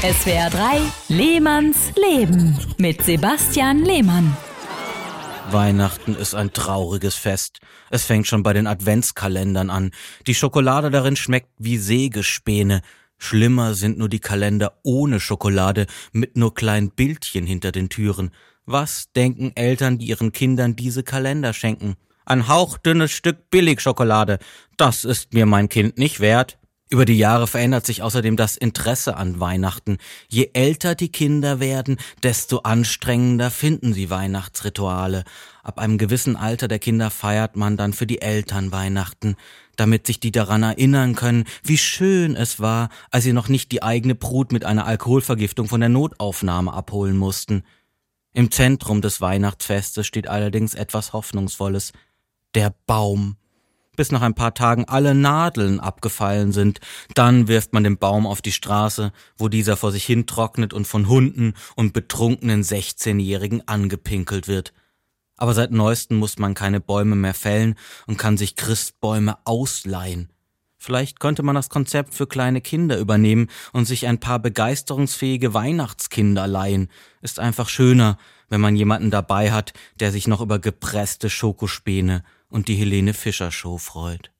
SWR 3 Lehmanns Leben mit Sebastian Lehmann. Weihnachten ist ein trauriges Fest. Es fängt schon bei den Adventskalendern an. Die Schokolade darin schmeckt wie Sägespäne. Schlimmer sind nur die Kalender ohne Schokolade mit nur kleinen Bildchen hinter den Türen. Was denken Eltern, die ihren Kindern diese Kalender schenken? Ein hauchdünnes Stück Billigschokolade. Das ist mir mein Kind nicht wert. Über die Jahre verändert sich außerdem das Interesse an Weihnachten. Je älter die Kinder werden, desto anstrengender finden sie Weihnachtsrituale. Ab einem gewissen Alter der Kinder feiert man dann für die Eltern Weihnachten, damit sich die daran erinnern können, wie schön es war, als sie noch nicht die eigene Brut mit einer Alkoholvergiftung von der Notaufnahme abholen mussten. Im Zentrum des Weihnachtsfestes steht allerdings etwas Hoffnungsvolles. Der Baum bis nach ein paar Tagen alle Nadeln abgefallen sind. Dann wirft man den Baum auf die Straße, wo dieser vor sich hin trocknet und von Hunden und betrunkenen 16-Jährigen angepinkelt wird. Aber seit neuestem muss man keine Bäume mehr fällen und kann sich Christbäume ausleihen. Vielleicht könnte man das Konzept für kleine Kinder übernehmen und sich ein paar begeisterungsfähige Weihnachtskinder leihen. Ist einfach schöner, wenn man jemanden dabei hat, der sich noch über gepresste Schokospäne und die Helene Fischer Show freut.